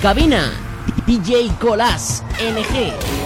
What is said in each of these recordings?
cabina, DJ Colas NG.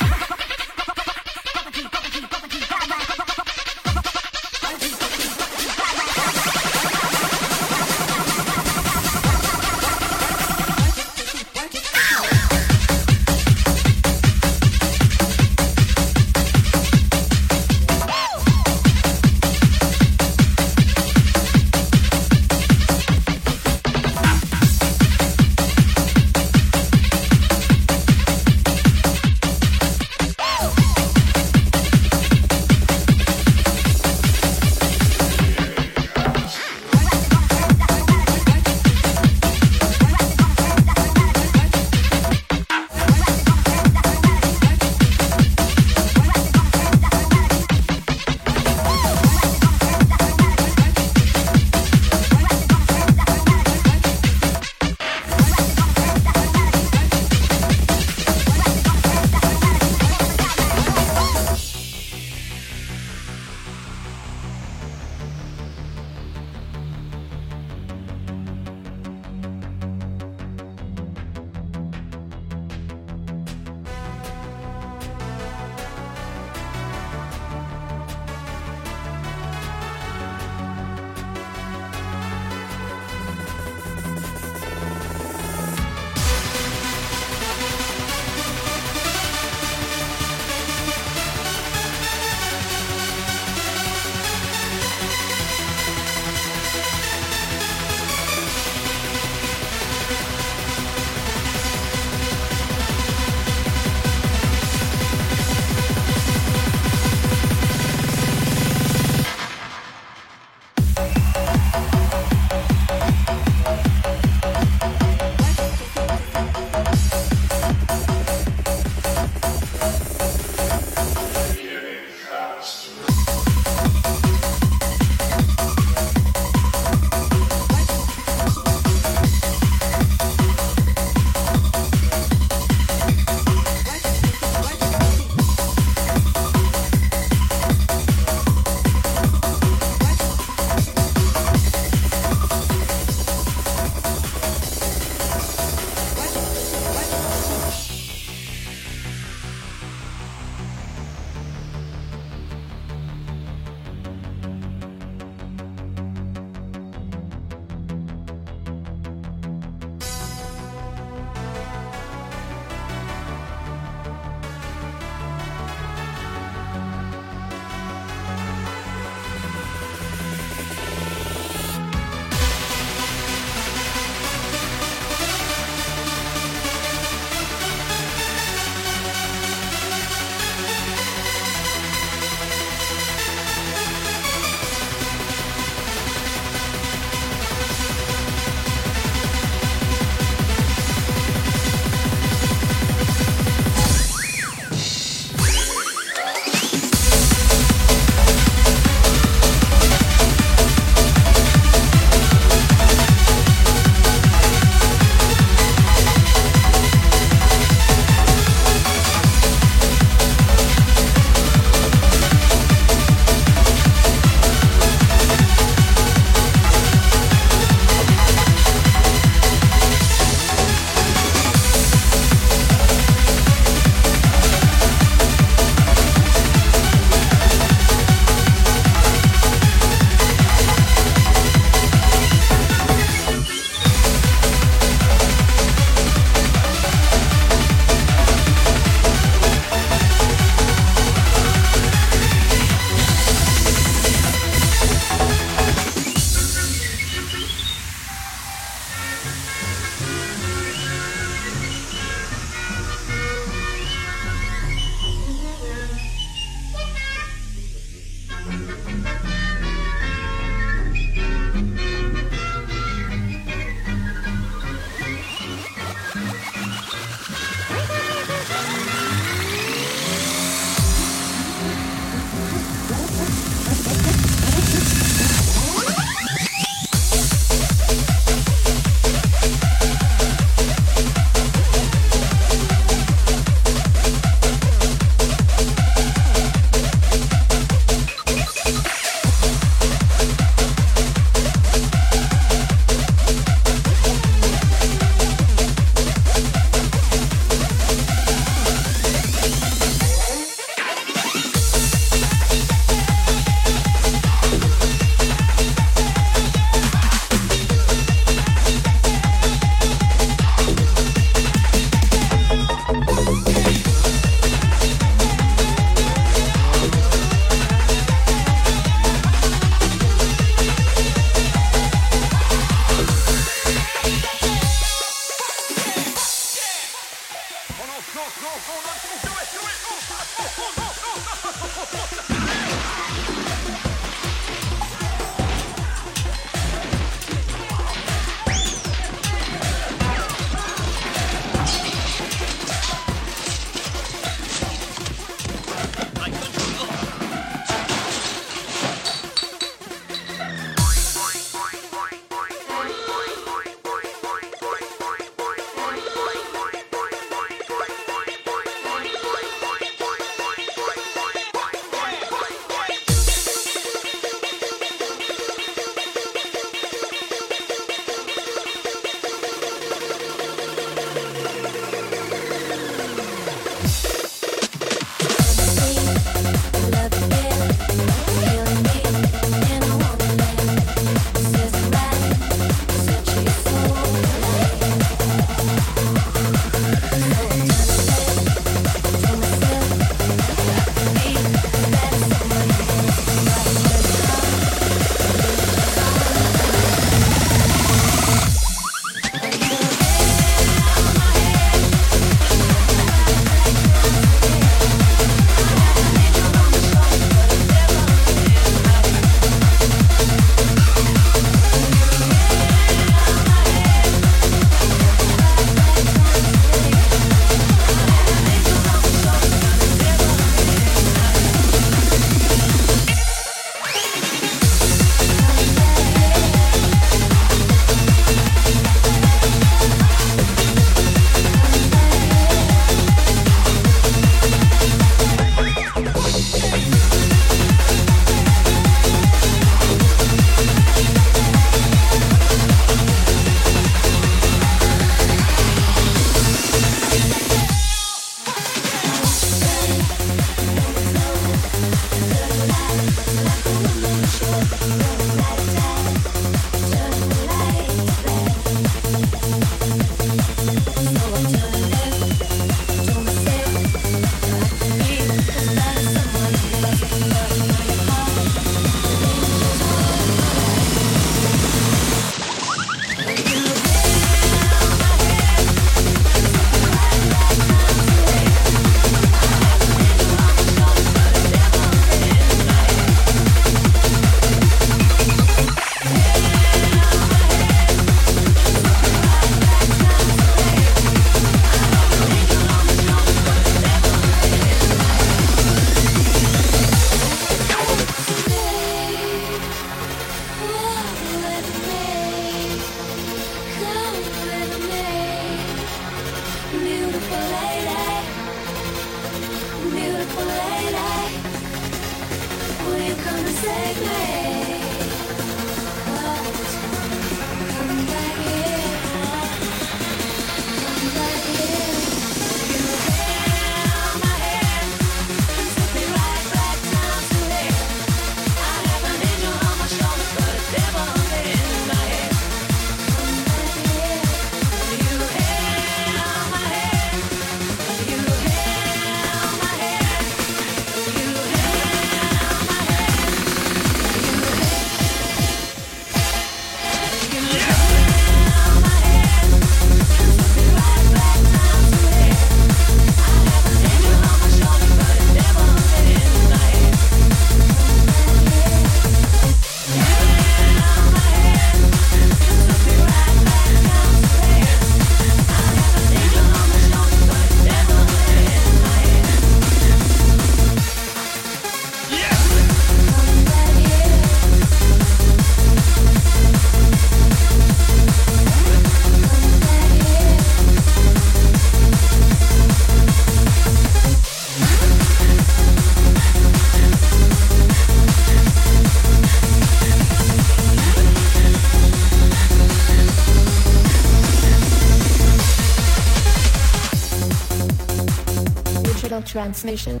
Transmission.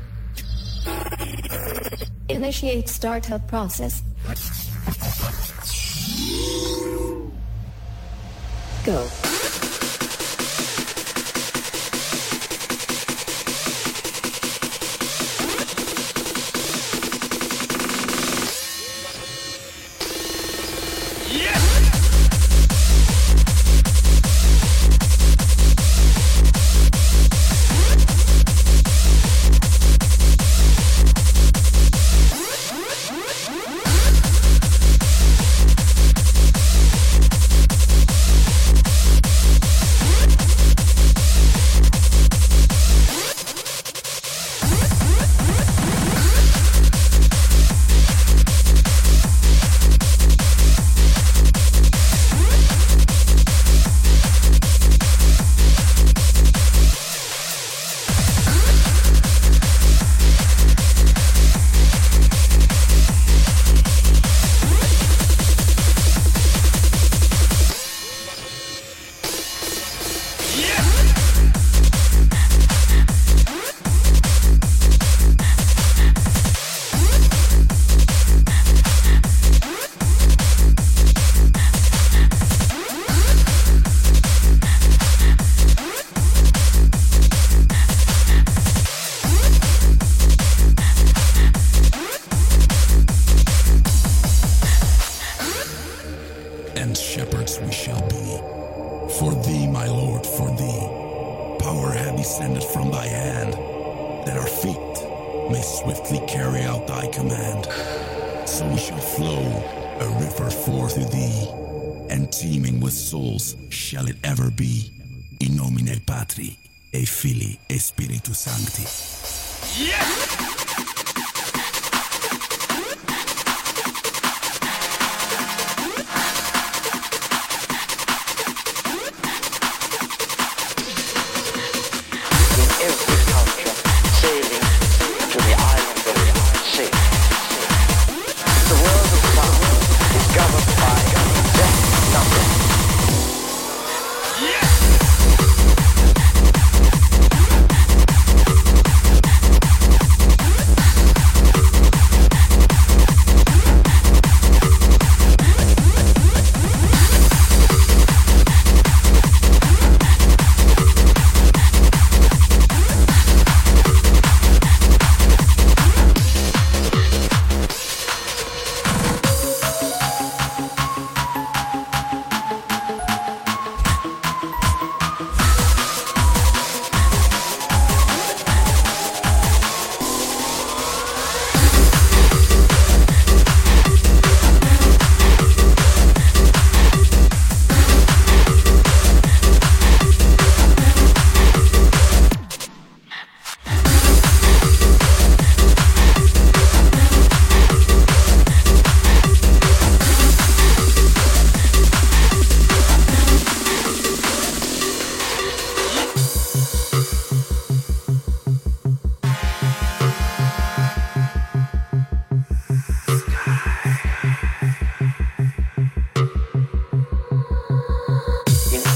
Initiate startup process.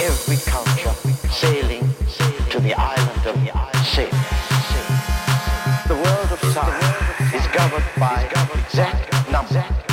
every culture sailing to the island of the sin. The world of science is governed by exact numbers.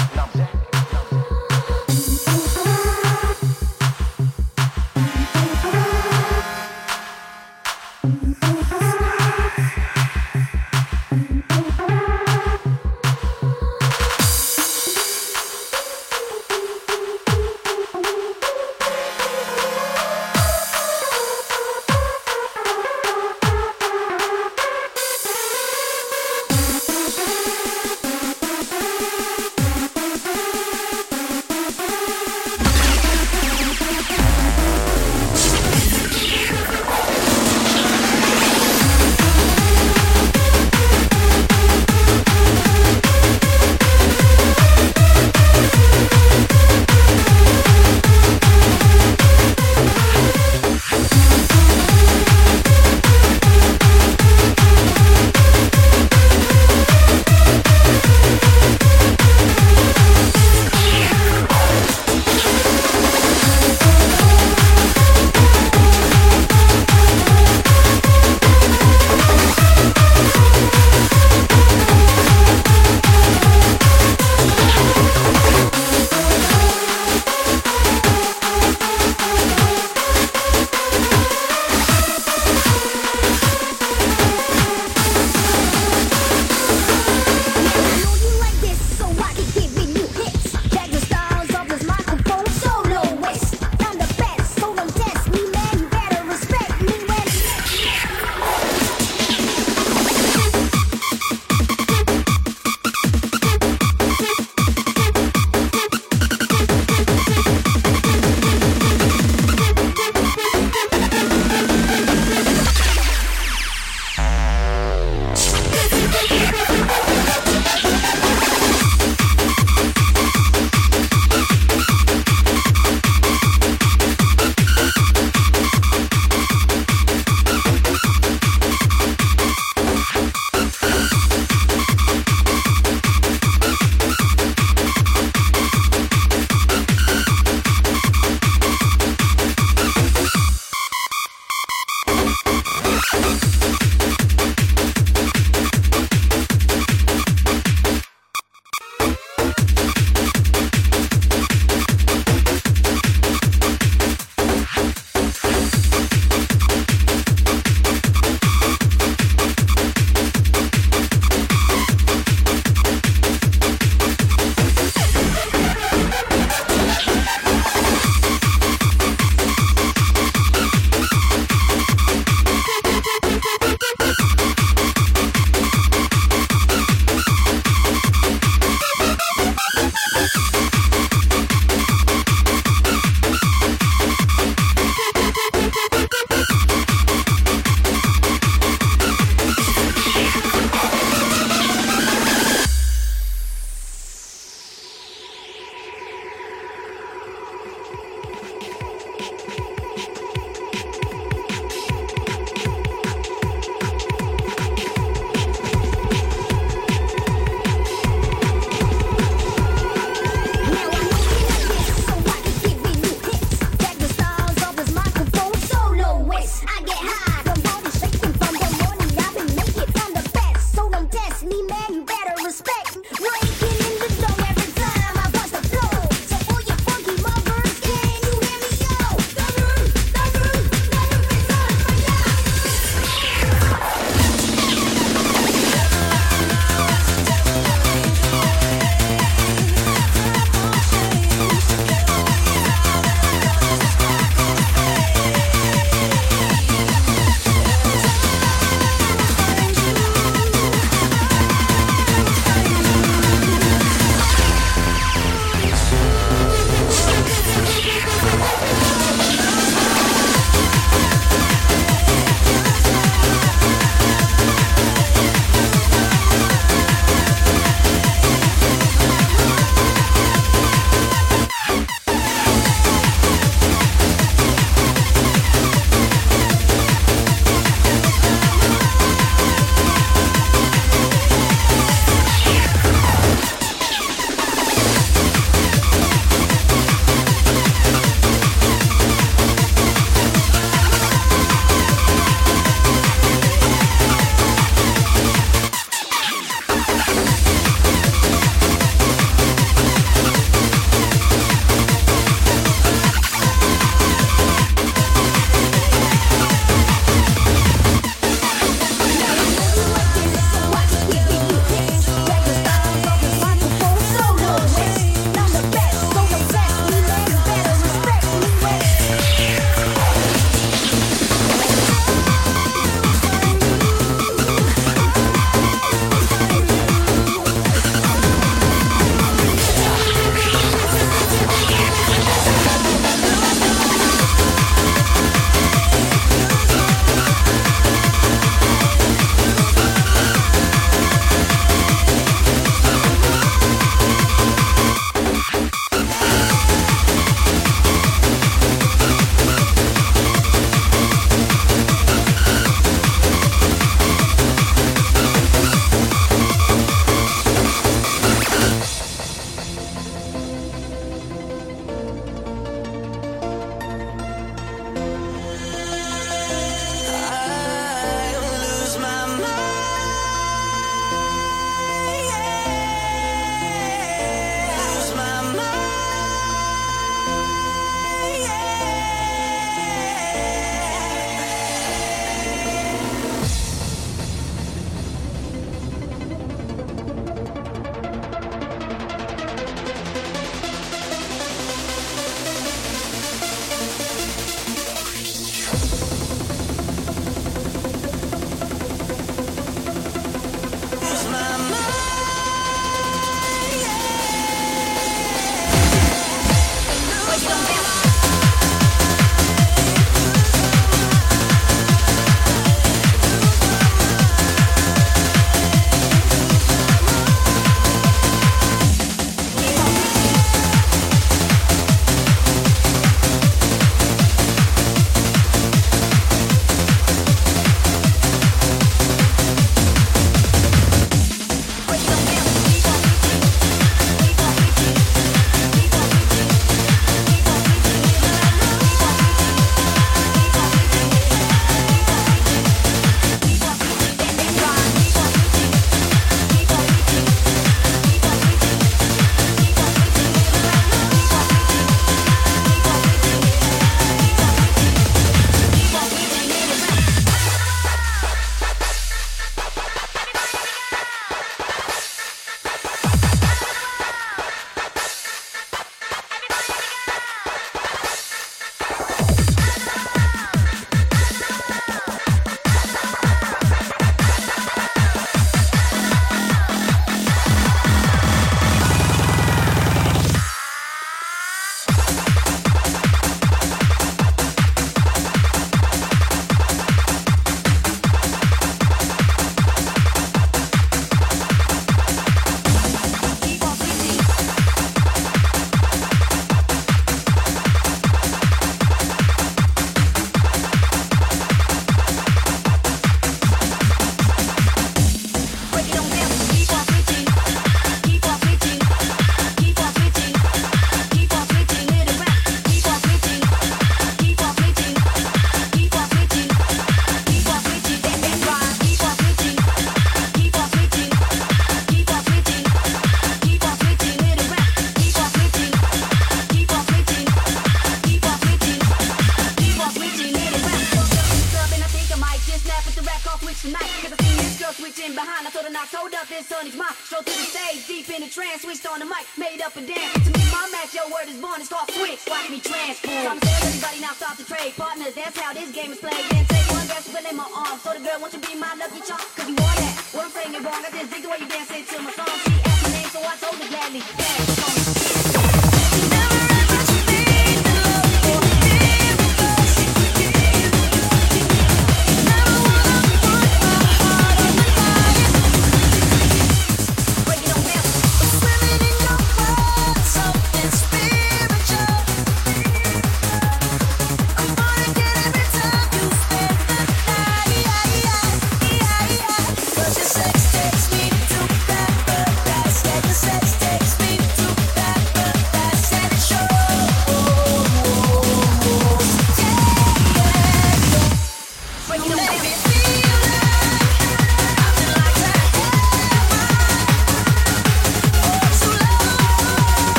this on his mind. Strode to the stage, deep in a trance, switched on the mic, made up a dance. To me, my match, your word is born, it's called switch. Watch me transform. Promise everybody now stop the trade. Partners, that's how this game is played. Then take one dance, will in my arm. So the girl, won't you be my lucky charm? Cause you want that. What I'm saying is wrong, I just dig the way you dance into my song. She asked my name, so I told her gladly. Dance,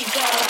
sexy girl.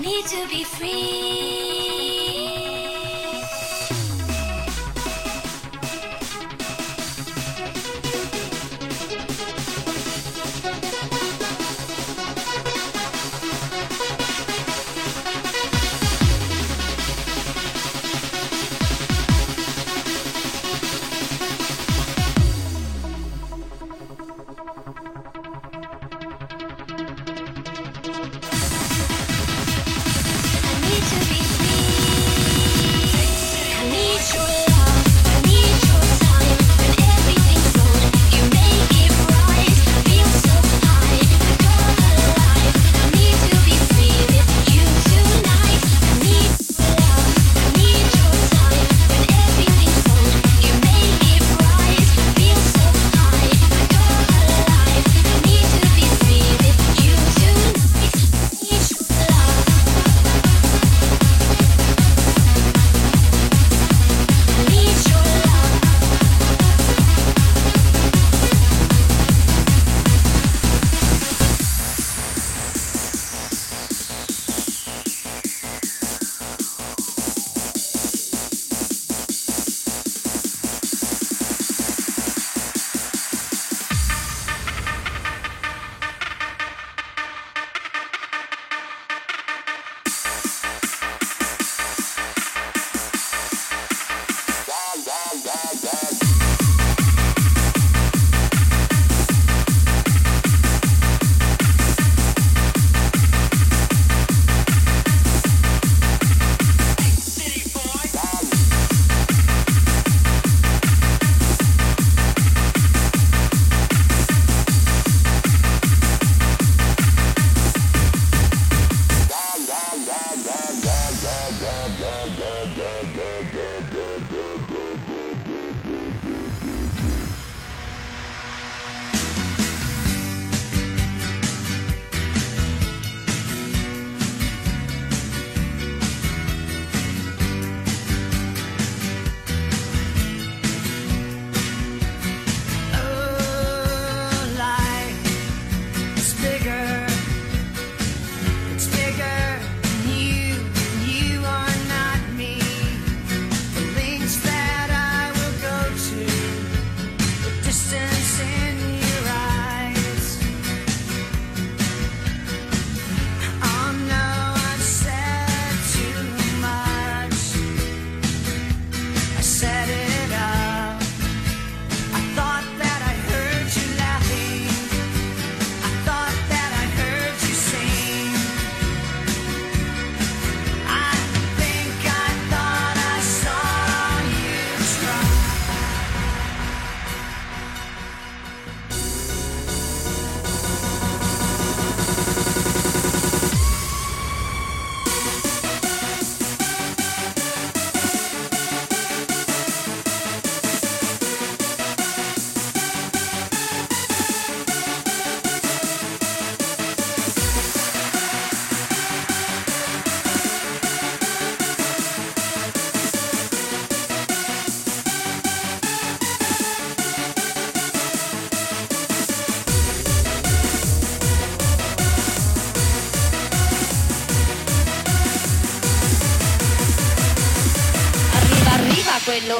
Need to be free.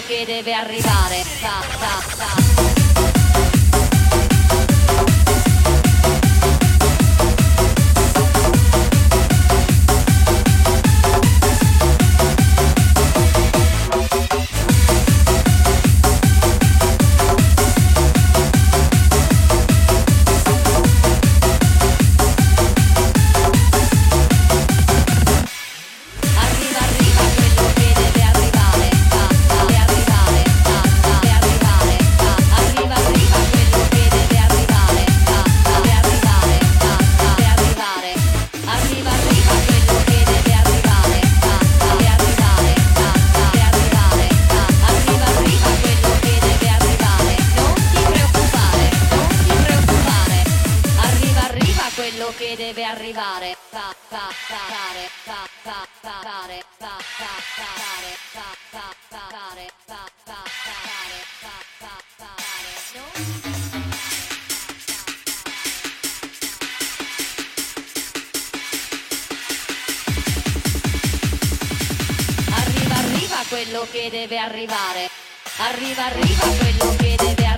che deve arrivare. Arriva, arriva quello che deve arrivare. Arriva, arriva quello che deve arrivare.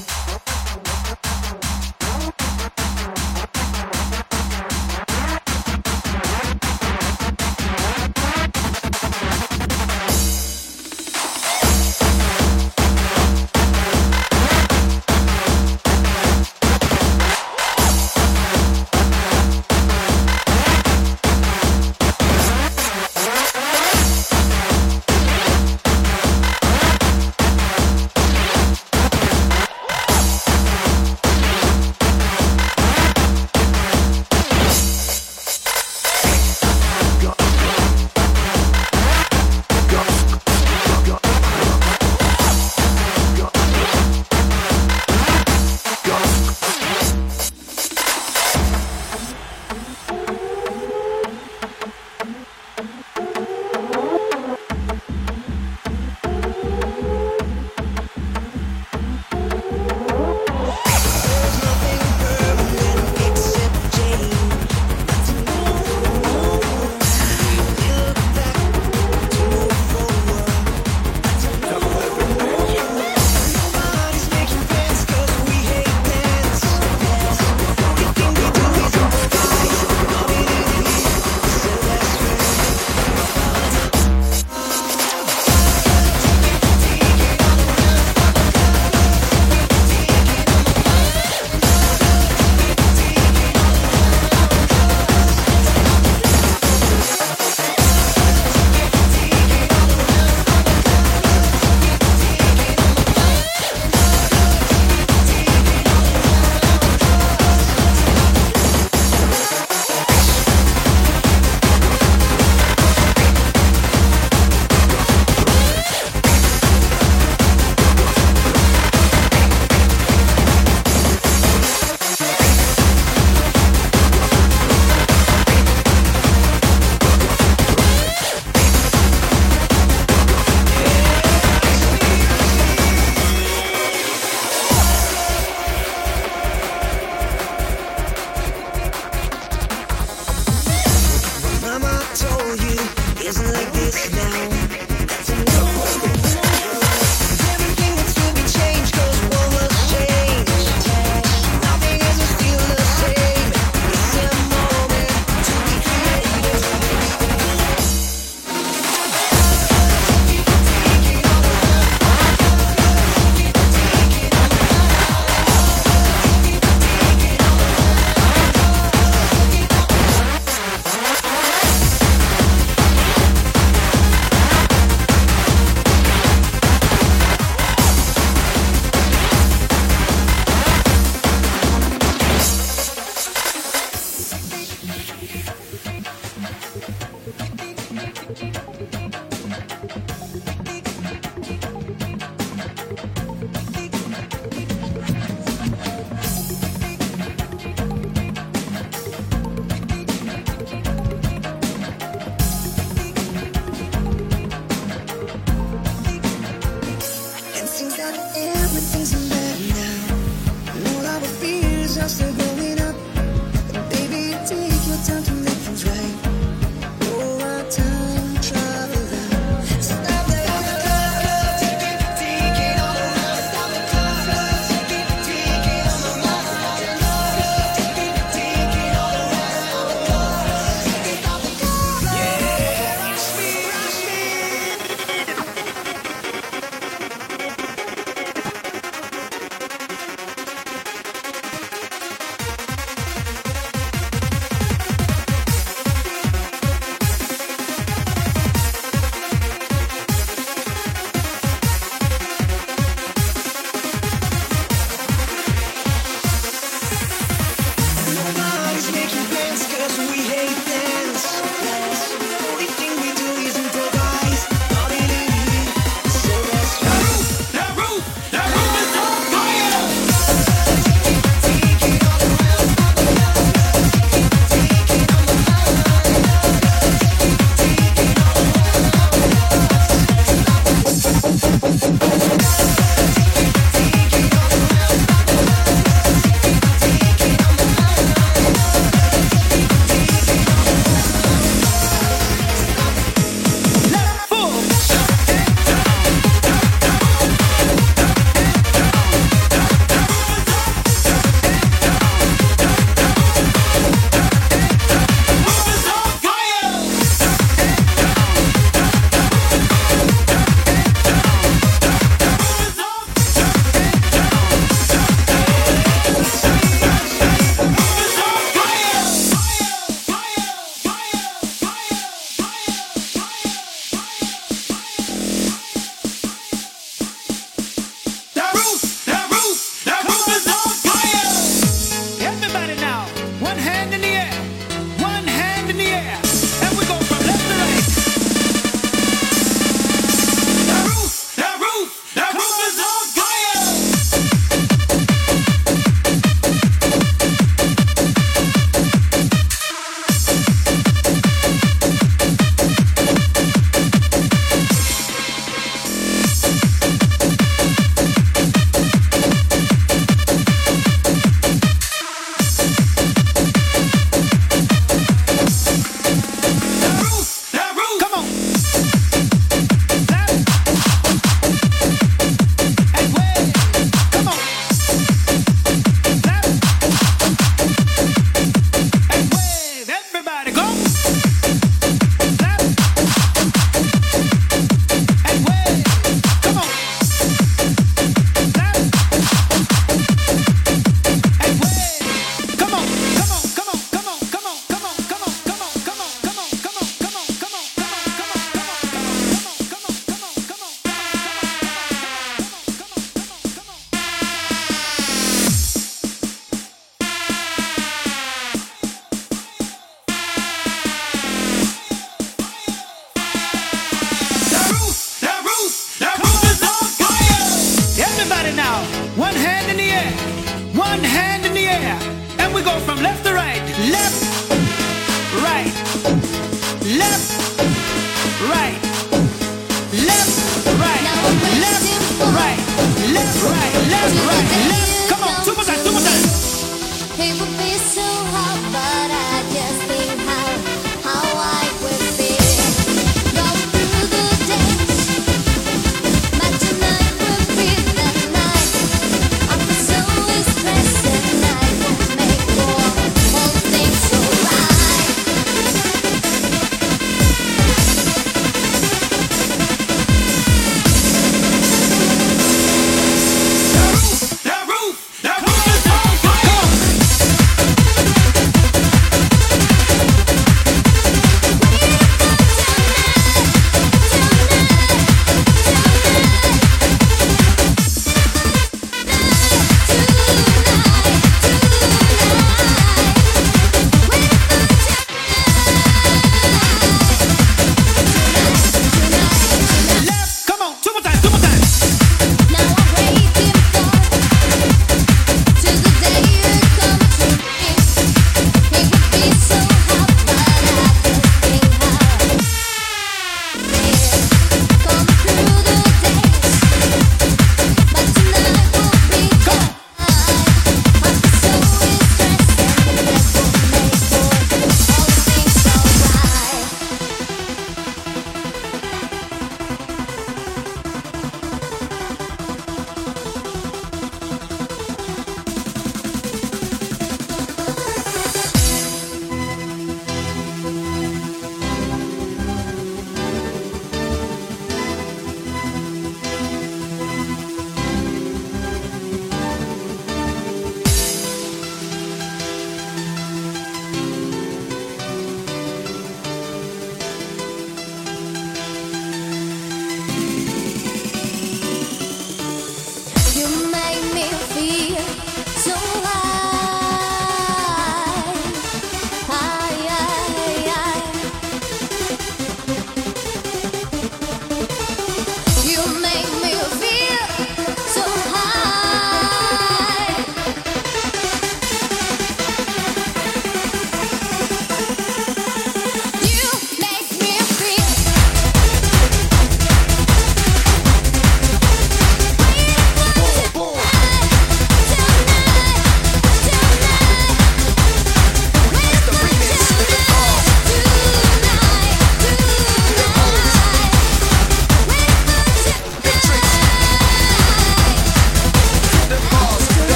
Oh.